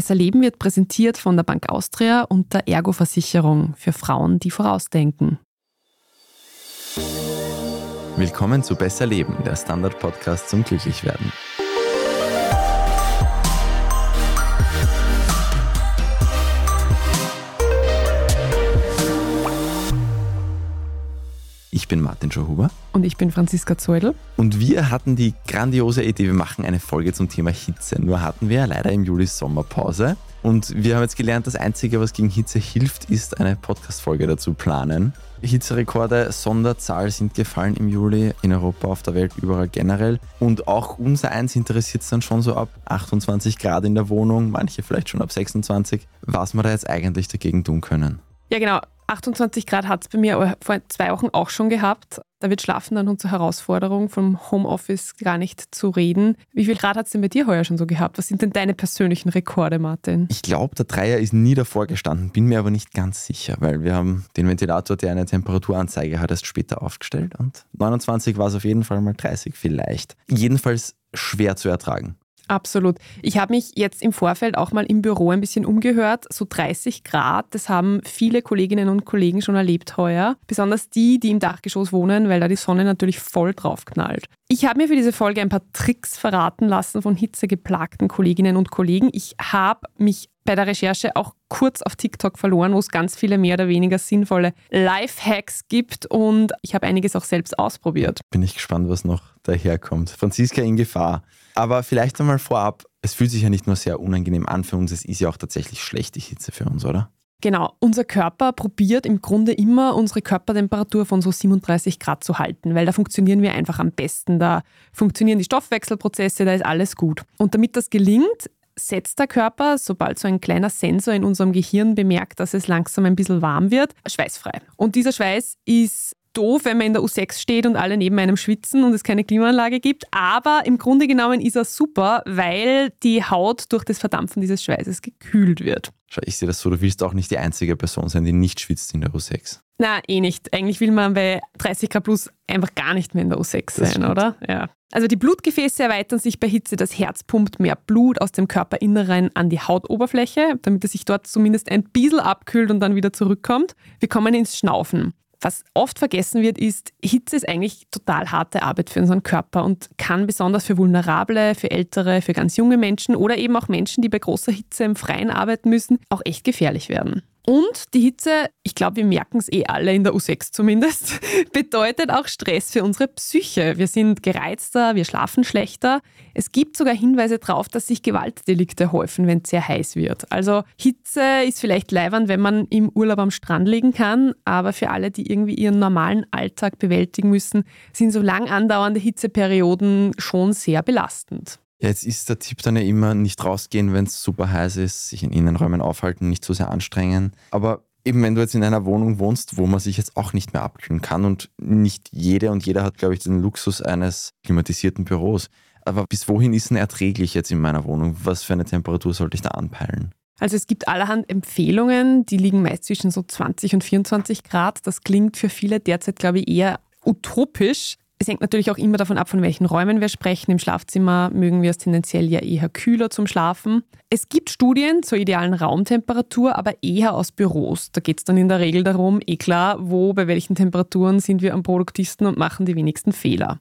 Besser Leben wird präsentiert von der Bank Austria und der Ergo-Versicherung für Frauen, die vorausdenken. Willkommen zu Besser Leben, der Standard-Podcast zum Glücklichwerden. Bin Martin Schauhuber. Und ich bin Franziska Zeudel. Und wir hatten die grandiose Idee, wir machen eine Folge zum Thema Hitze. Nur hatten wir ja leider im Juli Sommerpause. Und wir haben jetzt gelernt, das Einzige, was gegen Hitze hilft, ist eine Podcast-Folge dazu planen. Hitzerekorde, Sonderzahl sind gefallen im Juli in Europa, auf der Welt, überall generell. Und auch unser Eins interessiert es dann schon so ab 28 Grad in der Wohnung, manche vielleicht schon ab 26, was wir da jetzt eigentlich dagegen tun können. Ja, genau. 28 Grad hat es bei mir vor zwei Wochen auch schon gehabt. Da wird Schlafen dann unsere Herausforderung, vom Homeoffice gar nicht zu reden. Wie viel Grad hat es denn bei dir heuer schon so gehabt? Was sind denn deine persönlichen Rekorde, Martin? Ich glaube, der Dreier ist nie davor gestanden, bin mir aber nicht ganz sicher, weil wir haben den Ventilator, der eine Temperaturanzeige hat, erst später aufgestellt und 29 war es auf jeden Fall mal 30 vielleicht. Jedenfalls schwer zu ertragen. Absolut. Ich habe mich jetzt im Vorfeld auch mal im Büro ein bisschen umgehört. So 30 Grad, das haben viele Kolleginnen und Kollegen schon erlebt heuer. Besonders die, die im Dachgeschoss wohnen, weil da die Sonne natürlich voll drauf knallt. Ich habe mir für diese Folge ein paar Tricks verraten lassen von hitzegeplagten Kolleginnen und Kollegen. Ich habe mich bei der Recherche auch kurz auf TikTok verloren, wo es ganz viele mehr oder weniger sinnvolle Life-Hacks gibt und ich habe einiges auch selbst ausprobiert. Bin ich gespannt, was noch daherkommt. Franziska in Gefahr. Aber vielleicht einmal vorab, es fühlt sich ja nicht nur sehr unangenehm an für uns, es ist ja auch tatsächlich schlechte Hitze für uns, oder? Genau, unser Körper probiert im Grunde immer unsere Körpertemperatur von so 37 Grad zu halten, weil da funktionieren wir einfach am besten. Da funktionieren die Stoffwechselprozesse, da ist alles gut. Und damit das gelingt, setzt der Körper, sobald so ein kleiner Sensor in unserem Gehirn bemerkt, dass es langsam ein bisschen warm wird, schweißfrei. Und dieser Schweiß ist doof, wenn man in der U6 steht und alle neben einem schwitzen und es keine Klimaanlage gibt. Aber im Grunde genommen ist er super, weil die Haut durch das Verdampfen dieses Schweißes gekühlt wird. Schau, ich sehe das so, du willst auch nicht die einzige Person sein, die nicht schwitzt in der U6. Na, eh nicht. Eigentlich will man bei 30 Grad plus einfach gar nicht mehr in der U6 sein, oder? Ja. Also die Blutgefäße erweitern sich bei Hitze, das Herz pumpt mehr Blut aus dem Körperinneren an die Hautoberfläche, damit es sich dort zumindest ein bisschen abkühlt und dann wieder zurückkommt. Wir kommen ins Schnaufen. Was oft vergessen wird, ist, Hitze ist eigentlich total harte Arbeit für unseren Körper und kann besonders für Vulnerable, für ältere, für ganz junge Menschen oder eben auch Menschen, die bei großer Hitze im Freien arbeiten müssen, auch echt gefährlich werden. Und die Hitze, ich glaube, wir merken es eh alle in der U6 zumindest, bedeutet auch Stress für unsere Psyche. Wir sind gereizter, wir schlafen schlechter. Es gibt sogar Hinweise darauf, dass sich Gewaltdelikte häufen, wenn es sehr heiß wird. Also Hitze ist vielleicht leiwand, wenn man im Urlaub am Strand liegen kann, aber für alle, die irgendwie ihren normalen Alltag bewältigen müssen, sind so lang andauernde Hitzeperioden schon sehr belastend. Ja, jetzt ist der Tipp dann ja immer, nicht rausgehen, wenn es super heiß ist, sich in Innenräumen aufhalten, nicht zu sehr anstrengen. Aber eben wenn du jetzt in einer Wohnung wohnst, wo man sich jetzt auch nicht mehr abkühlen kann und nicht jede und jeder hat, glaube ich, den Luxus eines klimatisierten Büros. Aber bis wohin ist denn erträglich jetzt in meiner Wohnung? Was für eine Temperatur sollte ich da anpeilen? Also es gibt allerhand Empfehlungen, die liegen meist zwischen so 20 und 24 Grad. Das klingt für viele derzeit, glaube ich, eher utopisch. Es hängt natürlich auch immer davon ab, von welchen Räumen wir sprechen. Im Schlafzimmer mögen wir es tendenziell ja eher kühler zum Schlafen. Es gibt Studien zur idealen Raumtemperatur, aber eher aus Büros. Da geht es dann in der Regel darum, eh klar, wo, bei welchen Temperaturen sind wir am produktivsten und machen die wenigsten Fehler.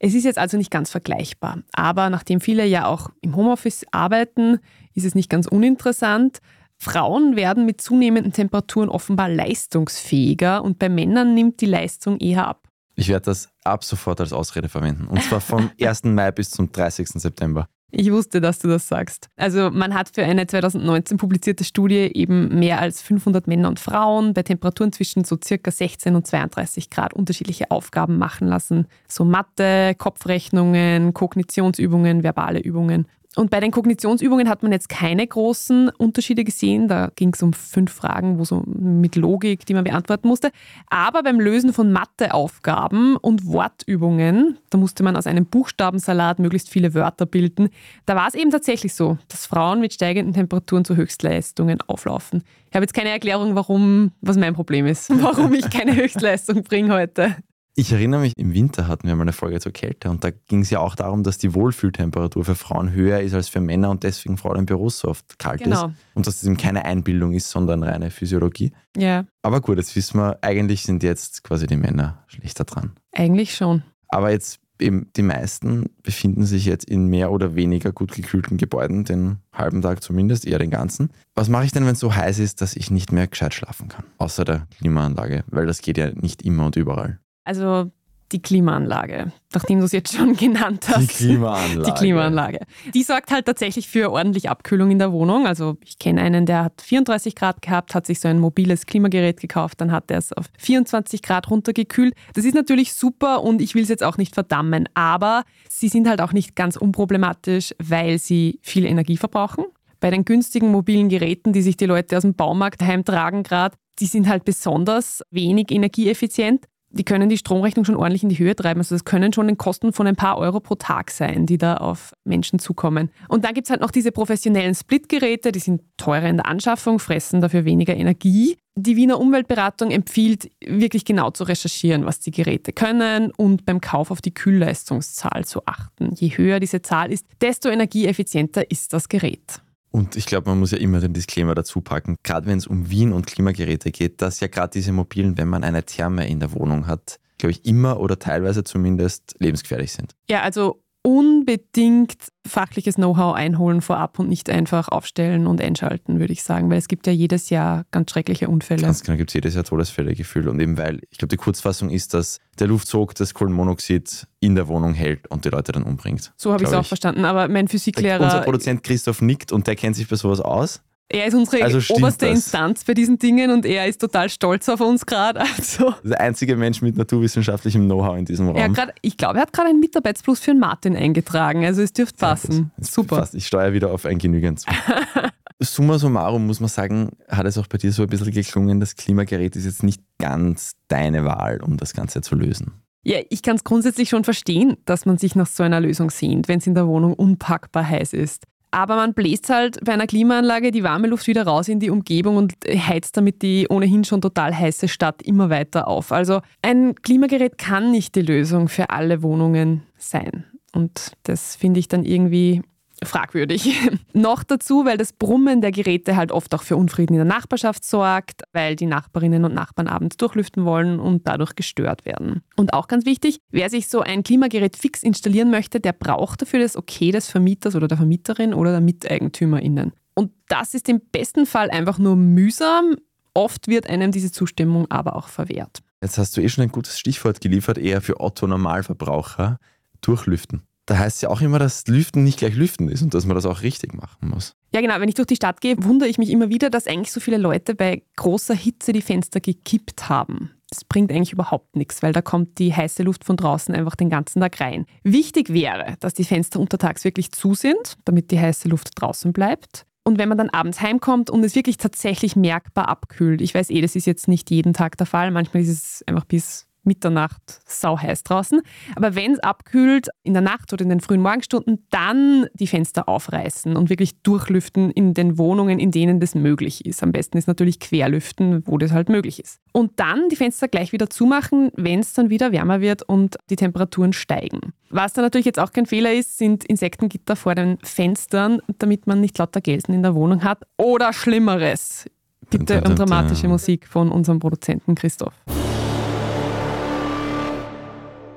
Es ist jetzt also nicht ganz vergleichbar. Aber nachdem viele ja auch im Homeoffice arbeiten, ist es nicht ganz uninteressant. Frauen werden mit zunehmenden Temperaturen offenbar leistungsfähiger und bei Männern nimmt die Leistung eher ab. Ich werde das ab sofort als Ausrede verwenden. Und zwar vom 1. Mai bis zum 30. September. Ich wusste, dass du das sagst. Also man hat für eine 2019 publizierte Studie eben mehr als 500 Männer und Frauen bei Temperaturen zwischen so circa 16 und 32 Grad unterschiedliche Aufgaben machen lassen. So Mathe, Kopfrechnungen, Kognitionsübungen, verbale Übungen. Und bei den Kognitionsübungen hat man jetzt keine großen Unterschiede gesehen. Da ging es um fünf Fragen, wo so mit Logik, die man beantworten musste. Aber beim Lösen von Matheaufgaben und Wortübungen, da musste man aus einem Buchstabensalat möglichst viele Wörter bilden. Da war es eben tatsächlich so, dass Frauen mit steigenden Temperaturen zu Höchstleistungen auflaufen. Ich habe jetzt keine Erklärung, warum, was mein Problem ist, warum ich keine Höchstleistung bringe heute. Ich erinnere mich, im Winter hatten wir mal eine Folge zur Kälte und da ging es ja auch darum, dass die Wohlfühltemperatur für Frauen höher ist als für Männer und deswegen Frauen im Büro so oft kalt Genau. ist. Und dass das eben keine Einbildung ist, sondern reine Physiologie. Ja, Aber gut, jetzt wissen wir, eigentlich sind jetzt quasi die Männer schlechter dran. eigentlich schon. Aber jetzt eben die meisten befinden sich jetzt in mehr oder weniger gut gekühlten Gebäuden, den halben Tag zumindest, eher den ganzen. Was mache ich denn, wenn es so heiß ist, dass ich nicht mehr gescheit schlafen kann? Außer der Klimaanlage, weil das geht ja nicht immer und überall. Also die Klimaanlage, nachdem du es jetzt schon genannt hast. Die Klimaanlage. Die Klimaanlage. Die sorgt halt tatsächlich für ordentlich Abkühlung in der Wohnung. Also ich kenne einen, der hat 34 Grad gehabt, hat sich so ein mobiles Klimagerät gekauft, dann hat er es auf 24 Grad runtergekühlt. Das ist natürlich super und ich will es jetzt auch nicht verdammen, aber sie sind halt auch nicht ganz unproblematisch, weil sie viel Energie verbrauchen. Bei den günstigen mobilen Geräten, die sich die Leute aus dem Baumarkt heimtragen gerade, die sind halt besonders wenig energieeffizient die können die Stromrechnung schon ordentlich in die Höhe treiben. Also das können schon den Kosten von ein paar Euro pro Tag sein, die da auf Menschen zukommen. Und dann gibt es halt noch diese professionellen Splitgeräte, die sind teurer in der Anschaffung, fressen dafür weniger Energie. Die Wiener Umweltberatung empfiehlt, wirklich genau zu recherchieren, was die Geräte können und beim Kauf auf die Kühlleistungszahl zu achten. Je höher diese Zahl ist, desto energieeffizienter ist das Gerät. Und ich glaube, man muss ja immer den Disclaimer dazu packen, gerade wenn es um Wien und Klimageräte geht, dass ja gerade diese mobilen, wenn man eine Therme in der Wohnung hat, glaube ich, immer oder teilweise zumindest lebensgefährlich sind. Ja, also unbedingt fachliches Know-how einholen vorab und nicht einfach aufstellen und einschalten, würde ich sagen, weil es gibt ja jedes Jahr ganz schreckliche Unfälle. Ganz genau gibt es jedes Jahr Todesfälle gefühlt. Und eben weil, ich glaube, die Kurzfassung ist, dass der Luftzug das Kohlenmonoxid in der Wohnung hält und die Leute dann umbringt. so habe ich es auch verstanden. Aber mein Physiklehrer, unser Produzent Christoph nickt und der kennt sich bei sowas aus. Er ist unsere Also oberste das? Instanz bei diesen Dingen und er ist total stolz auf uns gerade. Also, Der einzige Mensch mit naturwissenschaftlichem Know-how in diesem Raum. grad, ich glaube, er hat gerade einen Mitarbeitsplus für den Martin eingetragen. Also es dürfte passen. gut. Super. Fast. Ich steuere wieder auf ein Genügend zu. Summa summarum muss man sagen, hat es auch bei dir so ein bisschen geklungen, das Klimagerät ist jetzt nicht ganz deine Wahl, um das Ganze zu lösen. Ja, ich kann es grundsätzlich schon verstehen, dass man sich nach so einer Lösung sehnt, wenn es in der Wohnung unpackbar heiß ist. Aber man bläst halt bei einer Klimaanlage die warme Luft wieder raus in die Umgebung und heizt damit die ohnehin schon total heiße Stadt immer weiter auf. Also ein Klimagerät kann nicht die Lösung für alle Wohnungen sein. Und das finde ich dann irgendwie fragwürdig. Noch dazu, weil das Brummen der Geräte halt oft auch für Unfrieden in der Nachbarschaft sorgt, weil die Nachbarinnen und Nachbarn abends durchlüften wollen und dadurch gestört werden. Und auch ganz wichtig, wer sich so ein Klimagerät fix installieren möchte, der braucht dafür das Okay des Vermieters oder der Vermieterin oder der MiteigentümerInnen. Und das ist im besten Fall einfach nur mühsam. Oft wird einem diese Zustimmung aber auch verwehrt. Jetzt hast du eh schon ein gutes Stichwort geliefert, eher für Otto-Normalverbraucher, durchlüften. Da heißt es ja auch immer, dass Lüften nicht gleich Lüften ist und dass man das auch richtig machen muss. Ja, genau. Wenn ich durch die Stadt gehe, wundere ich mich immer wieder, dass eigentlich so viele Leute bei großer Hitze die Fenster gekippt haben. Das bringt eigentlich überhaupt nichts, weil da kommt die heiße Luft von draußen einfach den ganzen Tag rein. Wichtig wäre, dass die Fenster untertags wirklich zu sind, damit die heiße Luft draußen bleibt. Und wenn man dann abends heimkommt und es wirklich tatsächlich merkbar abkühlt, ich weiß eh, das ist jetzt nicht jeden Tag der Fall, manchmal ist es einfach bis Mitternacht sau heiß draußen. Aber wenn es abkühlt in der Nacht oder in den frühen Morgenstunden, dann die Fenster aufreißen und wirklich durchlüften in den Wohnungen, in denen das möglich ist. Am besten ist natürlich querlüften, wo das halt möglich ist. Und dann die Fenster gleich wieder zumachen, wenn es dann wieder wärmer wird und die Temperaturen steigen. Was dann natürlich jetzt auch kein Fehler ist, sind Insektengitter vor den Fenstern, damit man nicht lauter Gelsen in der Wohnung hat. Oder Schlimmeres. Bitte dun, dramatische. Musik von unserem Produzenten Christoph.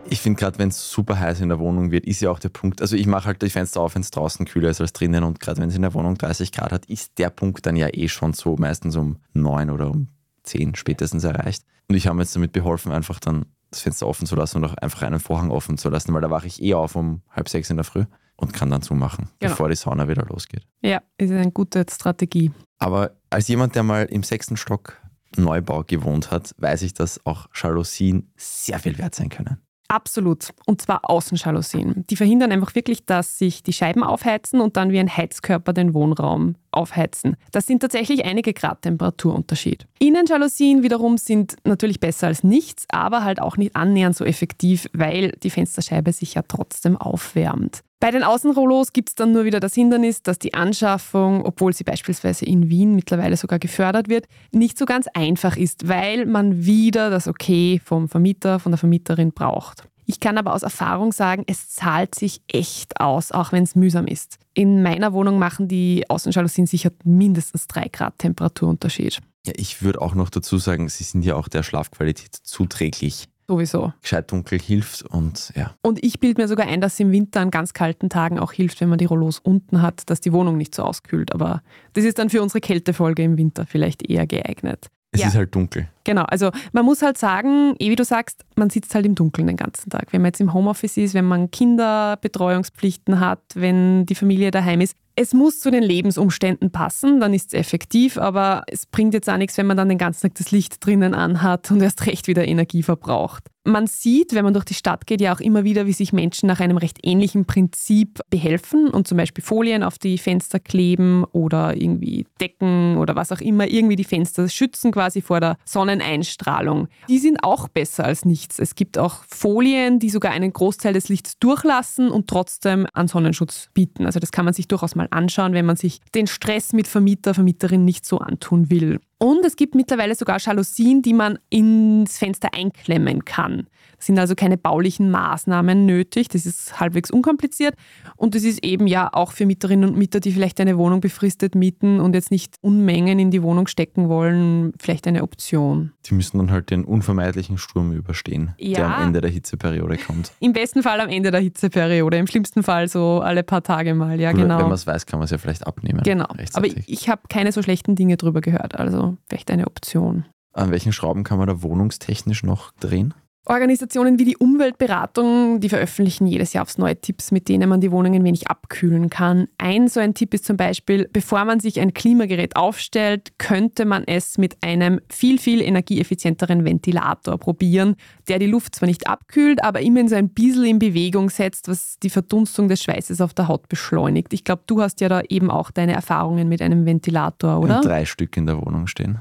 Ich finde gerade, wenn es super heiß in der Wohnung wird, ist ja auch der Punkt, also ich mache halt die Fenster auf, wenn es draußen kühler ist als drinnen und gerade wenn es in der Wohnung 30 Grad hat, ist der Punkt dann ja eh schon so meistens um 9 oder um 10 spätestens erreicht. Und ich habe mir jetzt damit beholfen, einfach dann das Fenster offen zu lassen und auch einfach einen Vorhang offen zu lassen, weil da wache ich eh auf um halb sechs in der Früh und kann dann zumachen, Genau. bevor die Sauna wieder losgeht. Ja, ist eine gute Strategie. Aber als jemand, der mal im sechsten Stock Neubau gewohnt hat, weiß ich, dass auch Jalousien sehr viel wert sein können. Absolut. Und zwar Außenjalousien. Die verhindern einfach wirklich, dass sich die Scheiben aufheizen und dann wie ein Heizkörper den Wohnraum aufheizen. Das sind tatsächlich einige Grad Temperaturunterschied. Innenjalousien wiederum sind natürlich besser als nichts, aber halt auch nicht annähernd so effektiv, weil die Fensterscheibe sich ja trotzdem aufwärmt. Bei den Außenrollos gibt es dann nur wieder das Hindernis, dass die Anschaffung, obwohl sie beispielsweise in Wien mittlerweile sogar gefördert wird, nicht so ganz einfach ist, weil man wieder das Okay vom Vermieter, von der Vermieterin braucht. Ich kann aber aus Erfahrung sagen, es zahlt sich echt aus, auch wenn es mühsam ist. In meiner Wohnung machen die Außenjalousien sicher mindestens drei Grad Temperaturunterschied. Ja, ich würde auch noch dazu sagen, sie sind ja auch der Schlafqualität zuträglich. Sowieso. Gescheit dunkel hilft und ja. Und ich bilde mir sogar ein, dass es im Winter an ganz kalten Tagen auch hilft, wenn man die Rollos unten hat, dass die Wohnung nicht so auskühlt. Aber das ist dann für unsere Kältefolge im Winter vielleicht eher geeignet. Es Ja. ist halt dunkel. Genau, also man muss halt sagen, eh wie du sagst, man sitzt halt im Dunkeln den ganzen Tag. Wenn man jetzt im Homeoffice ist, wenn man Kinderbetreuungspflichten hat, wenn die Familie daheim ist. Es muss zu den Lebensumständen passen, dann ist es effektiv, aber es bringt jetzt auch nichts, wenn man dann den ganzen Tag das Licht drinnen anhat und erst recht wieder Energie verbraucht. Man sieht, wenn man durch die Stadt geht, ja auch immer wieder, wie sich Menschen nach einem recht ähnlichen Prinzip behelfen und zum Beispiel Folien auf die Fenster kleben oder irgendwie Decken oder was auch immer, irgendwie die Fenster schützen quasi vor der Sonneneinstrahlung. Die sind auch besser als nichts. Es gibt auch Folien, die sogar einen Großteil des Lichts durchlassen und trotzdem an Sonnenschutz bieten. Also das kann man sich durchaus anschauen, wenn man sich den Stress mit Vermieter, Vermieterin nicht so antun will. Und es gibt mittlerweile sogar Jalousien, die man ins Fenster einklemmen kann. Es sind also keine baulichen Maßnahmen nötig. Das ist halbwegs unkompliziert. Und das ist eben ja auch für Mieterinnen und Mieter, die vielleicht eine Wohnung befristet mieten und jetzt nicht Unmengen in die Wohnung stecken wollen, vielleicht eine Option. Die müssen dann halt den unvermeidlichen Sturm überstehen, der Ja. am Ende der Hitzeperiode kommt. Im besten Fall am Ende der Hitzeperiode, im schlimmsten Fall so alle paar Tage mal. Ja, Oder genau. Wenn man es weiß, kann man es ja vielleicht abnehmen. Genau. Aber ich habe keine so schlechten Dinge drüber gehört. Also vielleicht eine Option. An welchen Schrauben kann man da wohnungstechnisch noch drehen? Organisationen wie die Umweltberatung, die veröffentlichen jedes Jahr aufs neue Tipps, mit denen man die Wohnung ein wenig abkühlen kann. Ein so ein Tipp ist zum Beispiel, bevor man sich ein Klimagerät aufstellt, könnte man es mit einem viel, viel energieeffizienteren Ventilator probieren, der die Luft zwar nicht abkühlt, aber immerhin so ein bisschen in Bewegung setzt, was die Verdunstung des Schweißes auf der Haut beschleunigt. Ich glaube, du hast ja da eben auch deine Erfahrungen mit einem Ventilator, oder? Und drei Stück in der Wohnung stehen.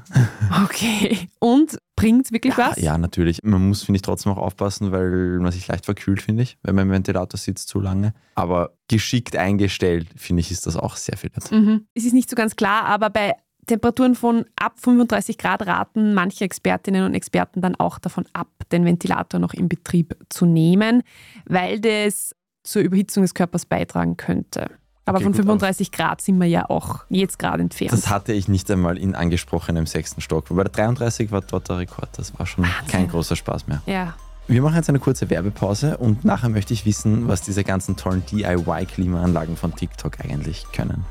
Okay. Und bringt wirklich was? Ja, natürlich. Man muss, finde ich, trotzdem auch aufpassen, weil man sich leicht verkühlt, finde ich, wenn man im Ventilator sitzt zu lange. Aber geschickt eingestellt, finde ich, ist das auch sehr viel wert. Mhm. Es ist nicht so ganz klar, aber bei Temperaturen von ab 35 Grad raten manche Expertinnen und Experten dann auch davon ab, den Ventilator noch in Betrieb zu nehmen, weil das zur Überhitzung des Körpers beitragen könnte. Aber Okay, von gut, 35 Grad sind wir ja auch jetzt gerade entfernt. Das hatte ich nicht einmal in angesprochenem sechsten Stock. Bei der 33 war dort der Rekord. Das war schon kein großer Spaß mehr. ja. Wir machen jetzt eine kurze Werbepause und nachher möchte ich wissen, was diese ganzen tollen DIY-Klimaanlagen von TikTok eigentlich können.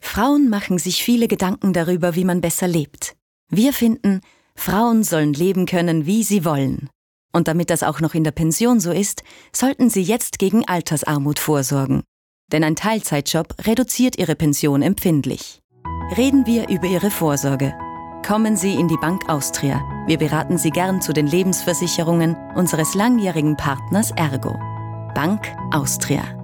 Frauen machen sich viele Gedanken darüber, wie man besser lebt. Wir finden, Frauen sollen leben können, wie sie wollen. Und damit das auch noch in der Pension so ist, sollten sie jetzt gegen Altersarmut vorsorgen. Denn ein Teilzeitjob reduziert ihre Pension empfindlich. Reden wir über ihre Vorsorge. Kommen Sie in die Bank Austria. Wir beraten Sie gern zu den Lebensversicherungen unseres langjährigen Partners Ergo. Bank Austria.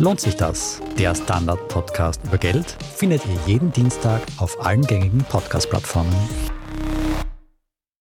Lohnt sich das? Der Standard-Podcast über Geld findet ihr jeden Dienstag auf allen gängigen Podcast-Plattformen.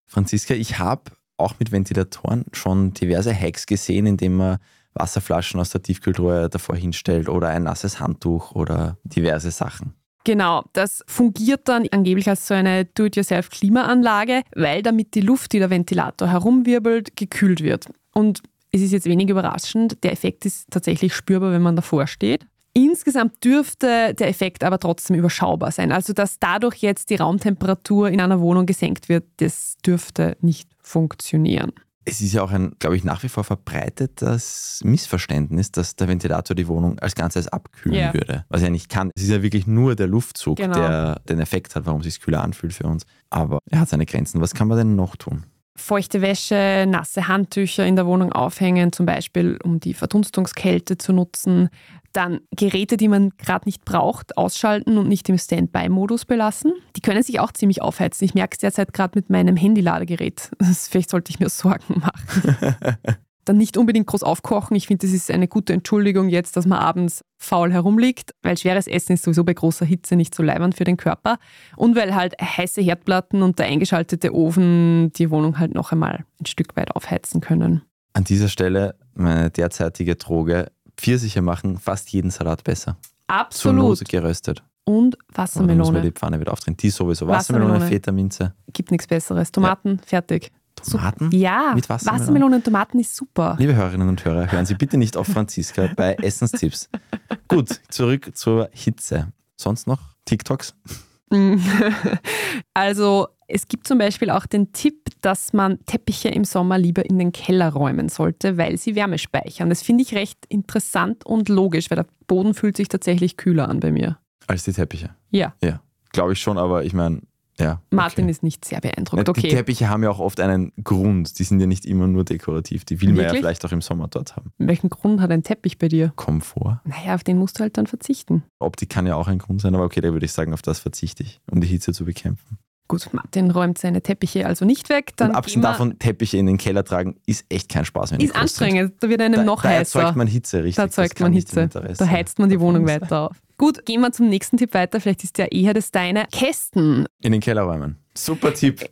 Franziska, ich habe auch mit Ventilatoren schon diverse Hacks gesehen, indem man Wasserflaschen aus der Tiefkühltruhe davor hinstellt oder ein nasses Handtuch oder diverse Sachen. Genau, das fungiert dann angeblich als so eine Do-it-yourself-Klimaanlage, weil damit die Luft, die der Ventilator herumwirbelt, gekühlt wird. Und es ist jetzt wenig überraschend, der Effekt ist tatsächlich spürbar, wenn man davor steht. Insgesamt dürfte der Effekt aber trotzdem überschaubar sein. Also, dass dadurch jetzt die Raumtemperatur in einer Wohnung gesenkt wird, das dürfte nicht funktionieren. Es ist ja auch ein, glaube ich, nach wie vor verbreitetes Missverständnis, dass der Ventilator die Wohnung als Ganzes abkühlen Ja. würde. Was er nicht kann. Es ist ja wirklich nur der Luftzug, Genau. der den Effekt hat, warum es sich kühler anfühlt für uns. Aber er hat seine Grenzen. Was kann man denn noch tun? Feuchte Wäsche, nasse Handtücher in der Wohnung aufhängen, zum Beispiel um die Verdunstungskälte zu nutzen. Dann Geräte, die man gerade nicht braucht, ausschalten und nicht im Standby-Modus belassen. Die können sich auch ziemlich aufheizen. Ich merke es derzeit gerade mit meinem Handy-Ladegerät. Vielleicht sollte ich mir Sorgen machen. Dann nicht unbedingt groß aufkochen. Ich finde, das ist eine gute Entschuldigung jetzt, dass man abends faul herumliegt, weil schweres Essen ist sowieso bei großer Hitze nicht so leibend für den Körper. Und weil halt heiße Herdplatten und der eingeschaltete Ofen die Wohnung halt noch einmal ein Stück weit aufheizen können. An dieser Stelle meine derzeitige Droge. Pfirsiche machen fast jeden Salat besser. Zur Absolut. Not geröstet. Und Aber dann muss man Wassermelone. die Pfanne wieder aufdrehen. Die sowieso. Wassermelone, Wassermelone. Feta, Minze. Gibt nichts Besseres. Tomaten, fertig. Tomaten? Ja, Mit Wassermelone? Wassermelone und Tomaten ist super. Liebe Hörerinnen und Hörer, hören Sie bitte nicht auf Franziska bei Essenstipps. Gut, zurück zur Hitze. Sonst noch TikToks? Also es gibt zum Beispiel auch den Tipp, dass man Teppiche im Sommer lieber in den Keller räumen sollte, weil sie Wärme speichern. Das finde ich recht interessant und logisch, weil der Boden fühlt sich tatsächlich kühler an bei mir. Als die Teppiche. Ja, Ja, glaube ich schon, aber ich meine, ja. Martin okay. ist nicht sehr beeindruckt. Die Okay, Teppiche haben ja auch oft einen Grund. Die sind ja nicht immer nur dekorativ. Die will man ja Wirklich? vielleicht auch im Sommer dort haben. welchen Grund hat ein Teppich bei dir? Komfort. Naja, auf den musst du halt dann verzichten. Optik kann ja auch ein Grund sein, aber okay, da würde ich sagen, auf das verzichte ich, um die Hitze zu bekämpfen. Gut, Martin räumt seine Teppiche also nicht weg. Dann Und abgesehen davon, Teppiche in den Keller tragen, ist echt kein Spaß, die ist groß sind. anstrengend. Da wird einem Da, noch da heißer. erzeugt man Hitze, richtig. Da erzeugt man Hitze. Da heizt man die Wohnung weiter auf. Gut, gehen wir zum nächsten Tipp weiter. Vielleicht ist der eher das deine. Kästen In den Keller räumen. Super Tipp.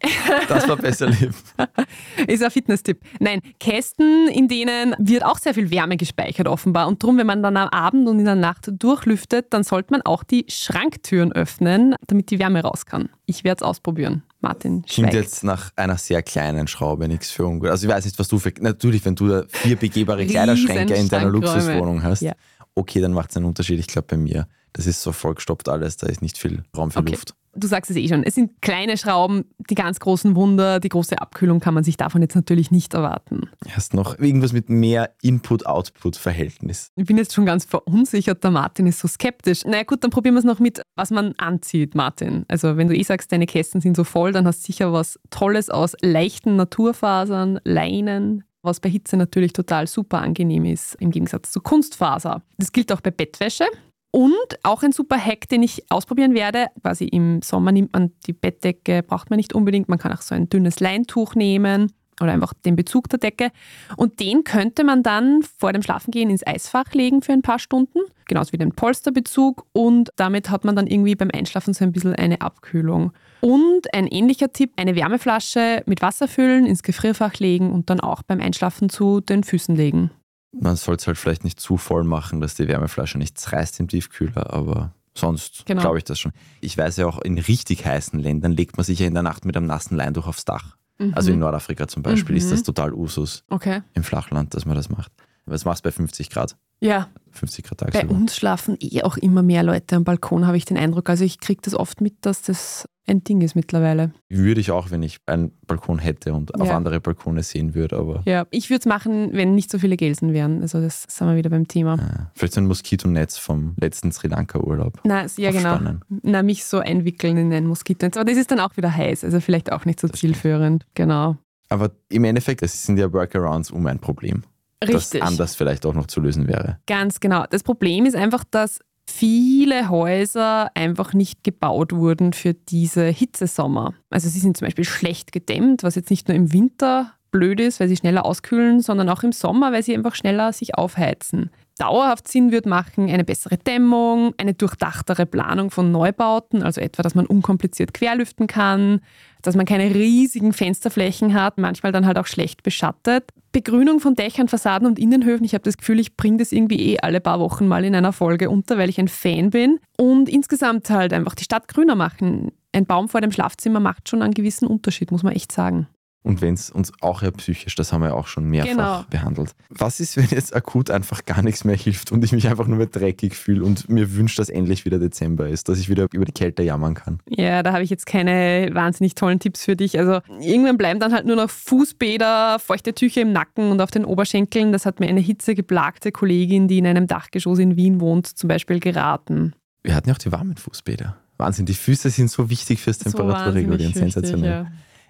Das war besser leben. ist ein Fitness-Tipp. Nein, Kästen, in denen wird auch sehr viel Wärme gespeichert offenbar. Und darum, wenn man dann am Abend und in der Nacht durchlüftet, dann sollte man auch die Schranktüren öffnen, damit die Wärme raus kann. Ich werde es ausprobieren. Martin Klingt schweigt. jetzt nach einer sehr kleinen Schraube, nichts für ungut. Also ich weiß nicht, was du für... Natürlich, wenn du da vier begehbare Kleiderschränke in deiner. Luxuswohnung hast, Ja. Okay, dann macht es einen Unterschied. Ich glaube bei mir, das ist so vollgestopft alles, da ist nicht viel Raum für Okay. Luft. Du sagst es eh schon. Es sind kleine Schrauben, die ganz großen Wunder, die große Abkühlung kann man sich davon jetzt natürlich nicht erwarten. Hast noch irgendwas mit mehr Input-Output-Verhältnis. Ich bin jetzt schon ganz verunsichert, der Martin ist so skeptisch. Naja gut, dann probieren wir es noch mit, was man anzieht, Martin. Also wenn du eh sagst, deine Kästen sind so voll, dann hast du sicher was Tolles aus leichten Naturfasern, Leinen, was bei Hitze natürlich total super angenehm ist, im Gegensatz zu Kunstfaser. Das gilt auch bei Bettwäsche. Und auch ein super Hack, den ich ausprobieren werde, quasi im Sommer nimmt man die Bettdecke, braucht man nicht unbedingt, man kann auch so ein dünnes Leintuch nehmen oder einfach den Bezug der Decke. Und den könnte man dann vor dem Schlafengehen ins Eisfach legen für ein paar Stunden, genauso wie den Polsterbezug. Und damit hat man dann irgendwie beim Einschlafen so ein bisschen eine Abkühlung. Und ein ähnlicher Tipp, eine Wärmeflasche mit Wasser füllen, ins Gefrierfach legen und dann auch beim Einschlafen zu den Füßen legen. Man soll es halt vielleicht nicht zu voll machen, dass die Wärmeflasche nichts reißt im Tiefkühler, aber sonst Genau. glaube ich das schon. Ich weiß ja auch, in richtig heißen Ländern legt man sich ja in der Nacht mit einem nassen Leintuch aufs Dach. Also in Nordafrika zum Beispiel ist Mhm. das total Usus Okay. im Flachland, dass man das macht. Was machst du bei 50 Grad? Ja, 50 Grad bei tagsüber. uns schlafen eh auch immer mehr Leute am Balkon, habe ich den Eindruck. Also ich kriege das oft mit, dass das ein Ding ist mittlerweile. Würde ich auch, wenn ich einen Balkon hätte und auf Ja. andere Balkone sehen würde, aber Ja, ich würde es machen, wenn nicht so viele Gelsen wären. Also das sind wir wieder beim Thema. äh, vielleicht so ein Moskitonetz vom letzten Sri Lanka-Urlaub. Na, ja genau. Na, mich so einwickeln in ein Moskitonetz. Aber das ist dann auch wieder heiß, also vielleicht auch nicht so Das zielführend. Genau. Aber im Endeffekt, das sind ja Workarounds um ein Problem, Richtig. das anders vielleicht auch noch zu lösen wäre. Ganz genau. Das Problem ist einfach, dass viele Häuser einfach nicht gebaut wurden für diese Hitzesommer. Also sie sind zum Beispiel schlecht gedämmt, was jetzt nicht nur im Winter blöd ist, weil sie schneller auskühlen, sondern auch im Sommer, weil sie einfach schneller sich aufheizen. Dauerhaft Sinn wird machen eine bessere Dämmung, eine durchdachtere Planung von Neubauten, also etwa, dass man unkompliziert querlüften kann, dass man keine riesigen Fensterflächen hat, manchmal dann halt auch schlecht beschattet. Begrünung von Dächern, Fassaden und Innenhöfen. Ich habe das Gefühl, ich bringe das irgendwie eh alle paar Wochen mal in einer Folge unter, weil ich ein Fan bin. Und insgesamt halt einfach die Stadt grüner machen. Ein Baum vor dem Schlafzimmer macht schon einen gewissen Unterschied, muss man echt sagen. Und wenn es uns auch ja psychisch, das haben wir auch schon mehrfach Genau. behandelt. Was ist, wenn jetzt akut einfach gar nichts mehr hilft und ich mich einfach nur mehr dreckig fühle und mir wünscht, dass endlich wieder Dezember ist, dass ich wieder über die Kälte jammern kann? Ja, da habe ich jetzt keine wahnsinnig tollen Tipps für dich. Also irgendwann bleiben dann halt nur noch Fußbäder, feuchte Tücher im Nacken und auf den Oberschenkeln. Das hat mir eine hitzegeplagte Kollegin, die in einem Dachgeschoss in Wien wohnt, zum Beispiel geraten. Wir hatten ja auch die warmen Fußbäder. Wahnsinn, die Füße sind so wichtig fürs Temperaturregulieren. wahnsinnig Sensationell. ja.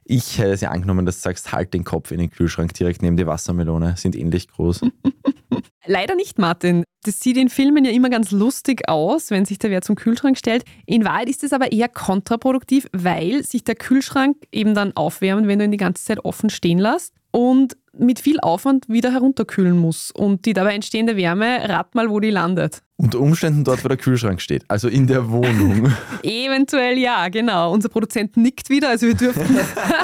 Ich hätte es ja angenommen, dass du sagst, halt den Kopf in den Kühlschrank direkt neben die Wassermelone, sind ähnlich groß. Leider nicht, Martin. Das sieht in Filmen ja immer ganz lustig aus, wenn sich der Wer zum Kühlschrank stellt. In Wahrheit ist es aber eher kontraproduktiv, weil sich der Kühlschrank eben dann aufwärmt, wenn du ihn die ganze Zeit offen stehen lässt und mit viel Aufwand wieder herunterkühlen muss. Und die dabei entstehende Wärme, rat mal, wo die landet. Unter Umständen dort, wo der Kühlschrank steht, also in der Wohnung. Eventuell ja, genau. Unser Produzent nickt wieder, also wir dürften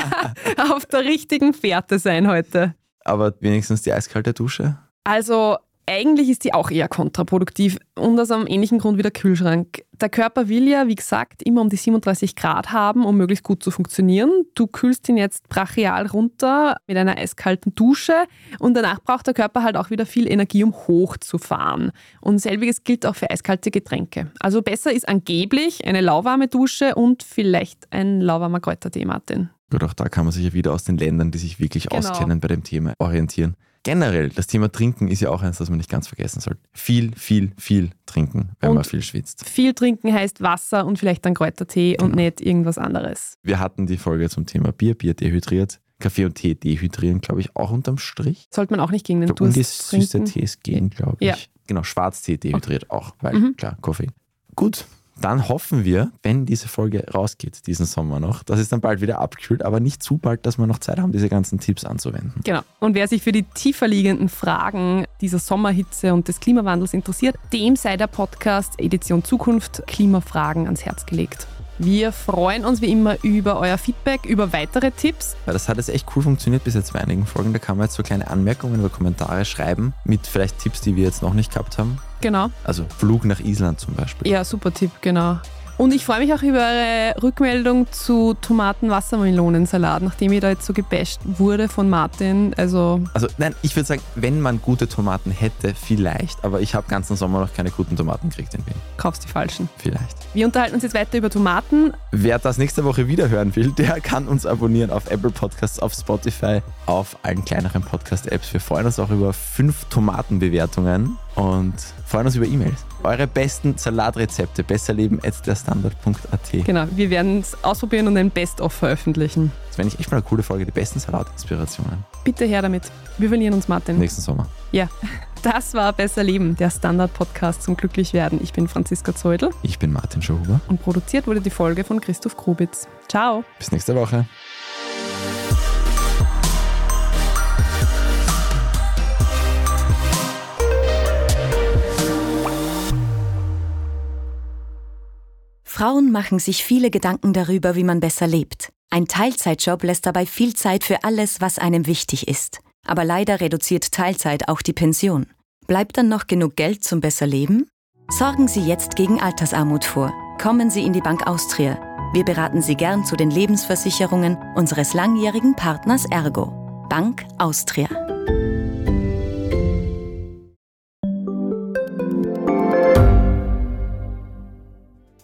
auf der richtigen Fährte sein heute. Aber wenigstens die eiskalte Dusche. Also eigentlich ist die auch eher kontraproduktiv und aus einem ähnlichen Grund wie der Kühlschrank. Der Körper will ja, wie gesagt, immer um die 37 Grad haben, um möglichst gut zu funktionieren. Du kühlst ihn jetzt brachial runter mit einer eiskalten Dusche und danach braucht der Körper halt auch wieder viel Energie, um hochzufahren. Und selbiges gilt auch für eiskalte Getränke. Also besser ist angeblich eine lauwarme Dusche und vielleicht ein lauwarmer Kräutertee, Martin. Gut, auch da kann man sich ja wieder aus den Ländern, die sich wirklich Genau. auskennen bei dem Thema, orientieren. Generell, das Thema Trinken ist ja auch eins, das man nicht ganz vergessen sollte. Viel, viel, viel trinken, wenn Und- man viel schwitzt. Viel trinken heißt Wasser und vielleicht dann Kräutertee und Genau. nicht irgendwas anderes. Wir hatten die Folge zum Thema Bier, Bier dehydriert. Kaffee und Tee dehydrieren, glaube ich, auch unterm Strich. Sollte man auch nicht gegen den Durst ungesüßte trinken. Tees gehen, glaube ich. Ja. Genau, Schwarztee dehydriert auch, weil Mhm. klar, Koffein. Gut, dann hoffen wir, wenn diese Folge rausgeht, diesen Sommer noch, dass es dann bald wieder abkühlt, aber nicht zu bald, dass wir noch Zeit haben, diese ganzen Tipps anzuwenden. Genau. Und wer sich für die tiefer liegenden Fragen dieser Sommerhitze und des Klimawandels interessiert, dem sei der Podcast Edition Zukunft Klimafragen ans Herz gelegt. Wir freuen uns wie immer über euer Feedback, über weitere Tipps. Weil das hat jetzt echt cool funktioniert bis jetzt bei einigen Folgen. Da kann man jetzt so kleine Anmerkungen oder Kommentare schreiben mit vielleicht Tipps, die wir jetzt noch nicht gehabt haben. Genau. Also Flug nach Island zum Beispiel. Ja, super Tipp, genau. Und ich freue mich auch über eure Rückmeldung zu Tomaten-Wassermelonensalat, nachdem ihr da jetzt so gebasht wurde von Martin. Also Also nein, ich würde sagen, wenn man gute Tomaten hätte, vielleicht. Aber ich habe ganzen Sommer noch keine guten Tomaten gekriegt in Wien. kaufst die falschen. Vielleicht. Wir unterhalten uns jetzt weiter über Tomaten. Wer das nächste Woche wieder hören will, der kann uns abonnieren auf Apple Podcasts, auf Spotify, auf allen kleineren Podcast-Apps. Wir freuen uns auch über fünf Tomatenbewertungen und freuen uns über E-Mails. Eure besten Salatrezepte, besserleben.derstandard.at. Genau, wir werden es ausprobieren und ein Best-of veröffentlichen. Das wäre echt mal eine coole Folge, die besten Salatinspirationen. Bitte her damit. Wir verlieren uns, Martin. Nächsten Sommer. Ja, das war Besser Leben, der Standard-Podcast zum Glücklichwerden. Ich bin Franziska Zeudel Ich bin Martin Schauhuber. und produziert wurde die Folge von Christoph Grubitz. Ciao. Bis nächste Woche. Frauen machen sich viele Gedanken darüber, wie man besser lebt. Ein Teilzeitjob lässt dabei viel Zeit für alles, was einem wichtig ist. Aber leider reduziert Teilzeit auch die Pension. Bleibt dann noch genug Geld zum besser Leben? Sorgen Sie jetzt gegen Altersarmut vor. Kommen Sie in die Bank Austria. Wir beraten Sie gern zu den Lebensversicherungen unseres langjährigen Partners Ergo. Bank Austria.